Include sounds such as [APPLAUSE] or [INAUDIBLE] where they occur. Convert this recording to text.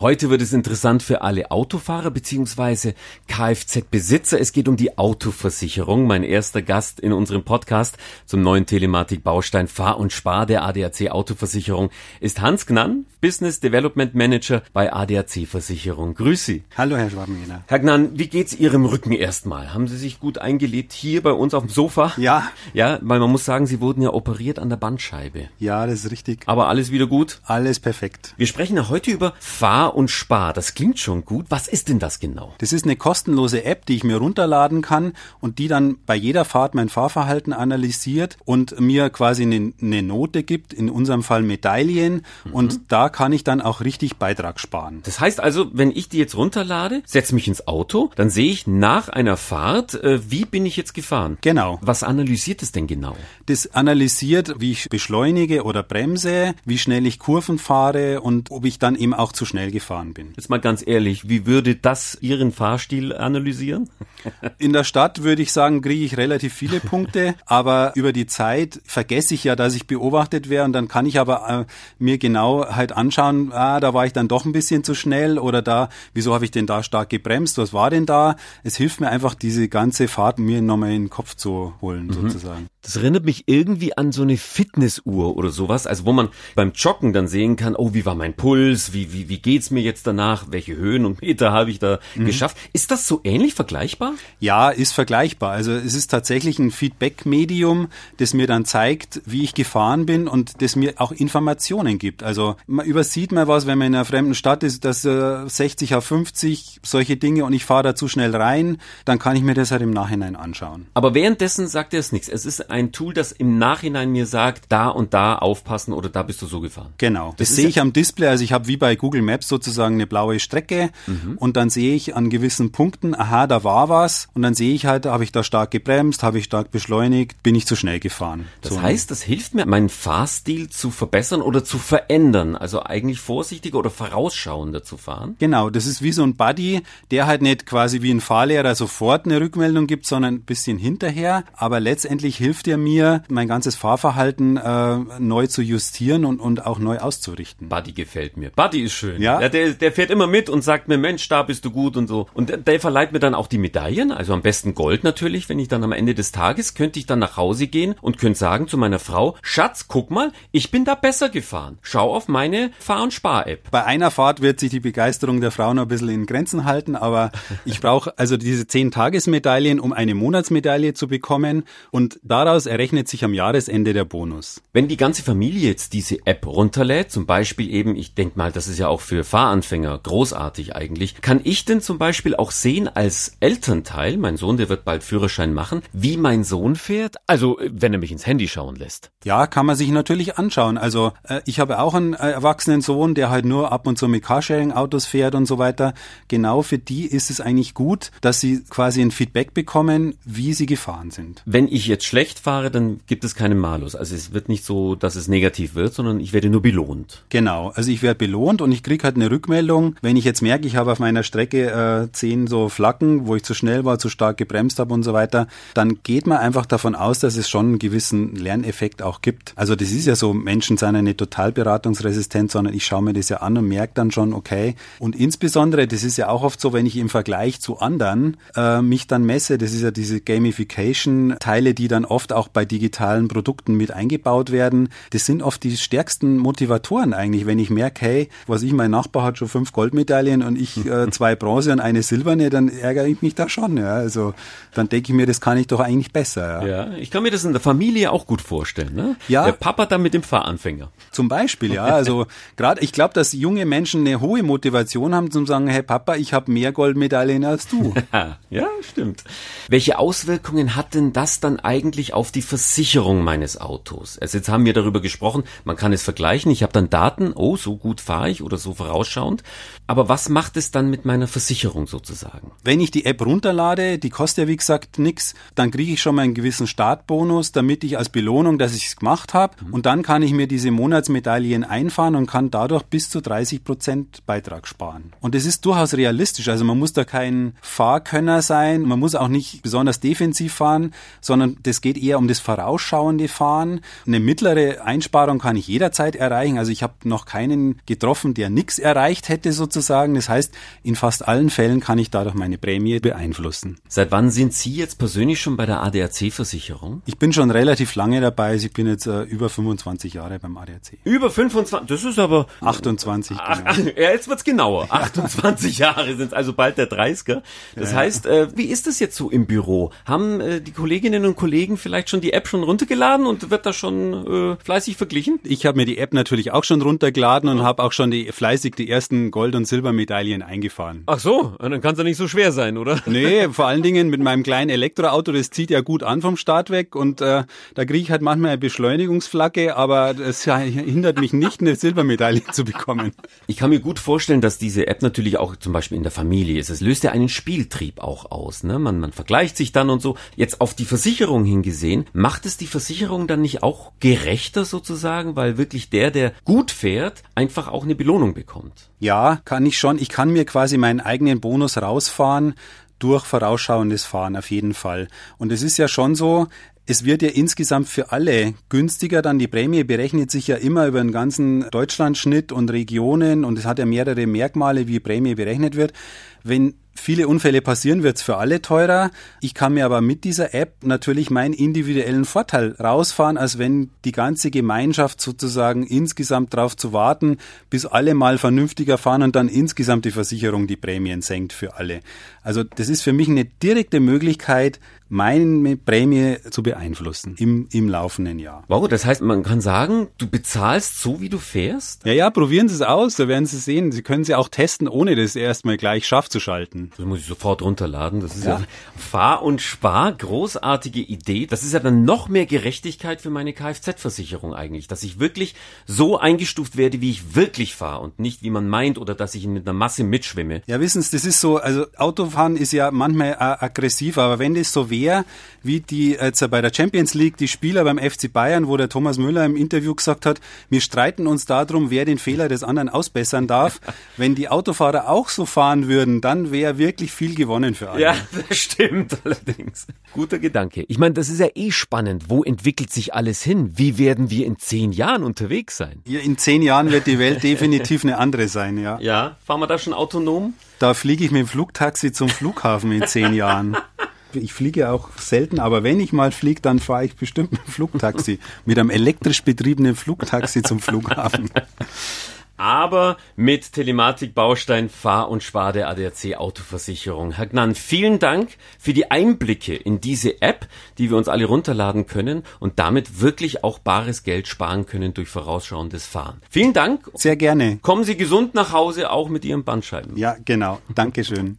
Heute wird es interessant für alle Autofahrer bzw. Kfz-Besitzer. Es geht um die Autoversicherung. Mein erster Gast in unserem Podcast zum neuen Telematik-Baustein Fahr und Spar der ADAC Autoversicherung ist Hans Gnann, Business Development Manager bei ADAC Versicherung. Grüß Sie. Hallo, Herr Schwabenjäger. Herr Gnann, wie geht's Ihrem Rücken erstmal? Haben Sie sich gut eingelebt hier bei uns auf dem Sofa? Ja. Ja, weil man muss sagen, Sie wurden ja operiert an der Bandscheibe. Ja, das ist richtig. Aber alles wieder gut? Alles perfekt. Wir sprechen ja heute über Fahr und Spar. Das klingt schon gut. Was ist denn das genau? Das ist eine kostenlose App, die ich mir runterladen kann und die dann bei jeder Fahrt mein Fahrverhalten analysiert und mir quasi eine, eine Note gibt, in unserem Fall Medaillen. Mhm. Und da kann ich dann auch richtig Beitrag sparen. Das heißt also, wenn ich die jetzt runterlade, setze mich ins Auto, dann sehe ich nach einer Fahrt, äh, wie bin ich jetzt gefahren? Genau. Was analysiert es denn genau? Das analysiert, wie ich beschleunige oder bremse, wie schnell ich Kurven fahre und ob ich dann eben auch zu schnell gefahren bin. Jetzt mal ganz ehrlich, wie würde das Ihren Fahrstil analysieren? [LAUGHS] In der Stadt würde ich sagen, kriege ich relativ viele Punkte, [LAUGHS] aber über die Zeit vergesse ich ja, dass ich beobachtet wäre und dann kann ich aber äh, mir genau halt anschauen, ah, da war ich dann doch ein bisschen zu schnell oder da, wieso habe ich denn da stark gebremst, was war denn da? Es hilft mir einfach, diese ganze Fahrt mir nochmal in den Kopf zu holen, mhm. sozusagen. Das erinnert mich irgendwie an so eine Fitnessuhr oder sowas, also wo man beim Joggen dann sehen kann, oh, wie war mein Puls, wie, wie, wie geht's mir jetzt danach, welche Höhen und Meter habe ich da mhm. geschafft. Ist das so ähnlich vergleichbar? Ja, ist vergleichbar. Also es ist tatsächlich ein Feedback-Medium, das mir dann zeigt, wie ich gefahren bin und das mir auch Informationen gibt. Also man übersieht mal was, wenn man in einer fremden Stadt ist, dass äh, 60 auf 50 solche Dinge und ich fahre da zu schnell rein, dann kann ich mir das halt im Nachhinein anschauen. Aber währenddessen sagt er es nichts. Es ist ein Tool, das im Nachhinein mir sagt, da und da aufpassen oder da bist du so gefahren. Genau. Das, das sehe ich am Display. Also ich habe wie bei Google Maps sozusagen eine blaue Strecke mhm. und dann sehe ich an gewissen Punkten, aha, da war was und dann sehe ich halt, habe ich da stark gebremst, habe ich stark beschleunigt, bin ich zu schnell gefahren. Das so. heißt, das hilft mir, meinen Fahrstil zu verbessern oder zu verändern, also eigentlich vorsichtiger oder vorausschauender zu fahren. Genau, das ist wie so ein Buddy, der halt nicht quasi wie ein Fahrlehrer sofort eine Rückmeldung gibt, sondern ein bisschen hinterher, aber letztendlich hilft er mir, mein ganzes Fahrverhalten äh, neu zu justieren und, und auch neu auszurichten. Buddy gefällt mir. Buddy ist schön. Ja. ja der, der fährt immer mit und sagt mir, Mensch, da bist du gut und so. Und der, der verleiht mir dann auch die Medaillen, also am besten Gold natürlich, wenn ich dann am Ende des Tages, könnte ich dann nach Hause gehen und könnte sagen zu meiner Frau, Schatz, guck mal, ich bin da besser gefahren. Schau auf meine Fahr- und Spar-App. Bei einer Fahrt wird sich die Begeisterung der Frau noch ein bisschen in Grenzen halten, aber [LAUGHS] ich brauche also diese 10-Tages-Medaillen, um eine Monatsmedaille zu bekommen und daraus errechnet sich am Jahresende der Bonus. Wenn die ganze Familie jetzt diese App runterlädt, zum Beispiel eben, ich denke mal, das ist ja auch für Fahranfänger großartig eigentlich, kann ich denn zum Beispiel auch sehen als Elternteil, mein Sohn, der wird bald Führerschein machen, wie mein Sohn fährt? Also, wenn er mich ins Handy schauen lässt. Ja, kann man sich natürlich anschauen. Also, äh, ich habe auch einen äh, erwachsenen Sohn, der halt nur ab und zu mit Carsharing-Autos fährt und so weiter. Genau für die ist es eigentlich gut, dass sie quasi ein Feedback bekommen, wie sie gefahren sind. Wenn ich jetzt schlecht fahre, dann gibt es keinen Malus. Also es wird nicht so, dass es negativ wird, sondern ich werde nur belohnt. Genau, also ich werde belohnt und ich kriege halt eine Rückmeldung, wenn ich jetzt merke, ich habe auf meiner Strecke äh, zehn so Flaggen, wo ich zu schnell war, zu stark gebremst habe und so weiter, dann geht man einfach davon aus, dass es schon einen gewissen Lerneffekt auch gibt. Also das ist ja so, Menschen sind ja nicht total beratungsresistent, sondern ich schaue mir das ja an und merke dann schon, okay. Und insbesondere, das ist ja auch oft so, wenn ich im Vergleich zu anderen äh, mich dann messe, das ist ja diese Gamification-Teile, die dann oft auch bei digitalen Produkten mit eingebaut werden. Das sind oft die stärksten Motivatoren eigentlich, wenn ich merke, hey, was ich, mein Nachbar hat schon fünf Goldmedaillen und ich äh, [LAUGHS] zwei Bronze und eine silberne, dann ärgere ich mich da schon. Ja. Also dann denke ich mir, das kann ich doch eigentlich besser. Ja, ja ich kann mir das in der Familie auch gut vorstellen. Ne? Ja. Der Papa dann mit dem Fahranfänger. Zum Beispiel, ja. Also gerade, ich glaube, dass junge Menschen eine hohe Motivation haben, zum sagen, hey Papa, ich habe mehr Goldmedaillen als du. [LAUGHS] ja, stimmt. Welche Auswirkungen hat denn das dann eigentlich auf die Versicherung meines Autos? Also jetzt haben wir darüber gesprochen, man kann es vergleichen. Ich habe dann Daten, oh, so gut fahre ich oder so vorausschauend. Aber was macht es dann mit meiner Versicherung sozusagen? Wenn ich die App runterlade, die kostet ja wie gesagt nichts, dann kriege ich schon mal einen gewissen Startbonus, damit ich als Belohnung, dass ich es gemacht habe. Mhm. Und dann kann ich mir diese Monatsmedaillen einfahren und kann dadurch bis zu 30 Prozent Beitrag sparen. Und das ist durchaus realistisch. Also man muss da kein Fahrkönner sein, man muss auch nicht besonders defensiv fahren, sondern das geht eher eher um das vorausschauende Fahren. Eine mittlere Einsparung kann ich jederzeit erreichen. Also ich habe noch keinen getroffen, der nichts erreicht hätte sozusagen. Das heißt, in fast allen Fällen kann ich dadurch meine Prämie beeinflussen. Seit wann sind Sie jetzt persönlich schon bei der ADAC-Versicherung? Ich bin schon relativ lange dabei. Also ich bin jetzt äh, über 25 Jahre beim ADAC. Über 25? Das ist aber... 28. Ach, ach, ja, jetzt wird's genauer. 28 [LAUGHS] Jahre sind also bald der 30er. Das ja. heißt, äh, wie ist das jetzt so im Büro? Haben äh, die Kolleginnen und Kollegen vielleicht schon die App schon runtergeladen und wird da schon äh, fleißig verglichen? Ich habe mir die App natürlich auch schon runtergeladen und habe auch schon die fleißig die ersten Gold- und Silbermedaillen eingefahren. Ach so, dann kann es ja nicht so schwer sein, oder? Nee, [LAUGHS] vor allen Dingen mit meinem kleinen Elektroauto, das zieht ja gut an vom Start weg und äh, da kriege ich halt manchmal eine Beschleunigungsflagge, aber das hindert mich nicht, eine Silbermedaille zu bekommen. Ich kann mir gut vorstellen, dass diese App natürlich auch zum Beispiel in der Familie ist. Es löst ja einen Spieltrieb auch aus. Ne? Man, man vergleicht sich dann und so. Jetzt auf die Versicherung hingesehen, macht es die Versicherung dann nicht auch gerechter sozusagen, weil wirklich der, der gut fährt, einfach auch eine Belohnung bekommt? Ja, kann ich schon. Ich kann mir quasi meinen eigenen Bonus rausfahren durch vorausschauendes Fahren auf jeden Fall. Und es ist ja schon so, es wird ja insgesamt für alle günstiger, dann die Prämie berechnet sich ja immer über den ganzen Deutschlandschnitt und Regionen und es hat ja mehrere Merkmale, wie Prämie berechnet wird. Wenn viele Unfälle passieren, wird's für alle teurer. Ich kann mir aber mit dieser App natürlich meinen individuellen Vorteil rausfahren, als wenn die ganze Gemeinschaft sozusagen insgesamt darauf zu warten, bis alle mal vernünftiger fahren und dann insgesamt die Versicherung die Prämien senkt für alle. Also das ist für mich eine direkte Möglichkeit, meine Prämie zu beeinflussen im, im laufenden Jahr. Wow, das heißt, man kann sagen, du bezahlst so, wie du fährst? Ja, ja, probieren Sie es aus, da werden Sie sehen. Sie können sie auch testen, ohne das erstmal gleich scharf zu schalten. Das muss ich sofort runterladen. Das ist ja, ja Fahr und Spar, großartige Idee. Das ist ja dann noch mehr Gerechtigkeit für meine Kfz-Versicherung eigentlich, dass ich wirklich so eingestuft werde, wie ich wirklich fahre und nicht, wie man meint oder dass ich mit einer Masse mitschwimme. Ja, wissen Sie, das ist so, also Autofahren ist ja manchmal aggressiv, aber wenn das so wäre, wie die jetzt bei der Champions League die Spieler beim FC Bayern, wo der Thomas Müller im Interview gesagt hat, wir streiten uns darum, wer den Fehler des anderen ausbessern darf. [LAUGHS] wenn die Autofahrer auch so fahren würden, dann wäre wirklich viel gewonnen für alle. Ja, [LAUGHS] das stimmt allerdings. Guter Gedanke. Ich meine, das ist ja eh spannend. Wo entwickelt sich alles hin? Wie werden wir in zehn Jahren unterwegs sein? Ja, in zehn Jahren wird die Welt definitiv eine andere sein, ja. Ja, fahren wir da schon autonom? Da fliege ich mit dem Flugtaxi zum Flughafen in zehn Jahren. Ich fliege auch selten, aber wenn ich mal fliege, dann fahre ich bestimmt mit dem Flugtaxi, mit einem elektrisch betriebenen Flugtaxi zum Flughafen aber mit Telematik-Baustein Fahr- und Spar der ADAC Autoversicherung. Herr Gnan, vielen Dank für die Einblicke in diese App, die wir uns alle runterladen können und damit wirklich auch bares Geld sparen können durch vorausschauendes Fahren. Vielen Dank. Sehr gerne. Kommen Sie gesund nach Hause, auch mit Ihren Bandscheiben. Ja, genau. Dankeschön.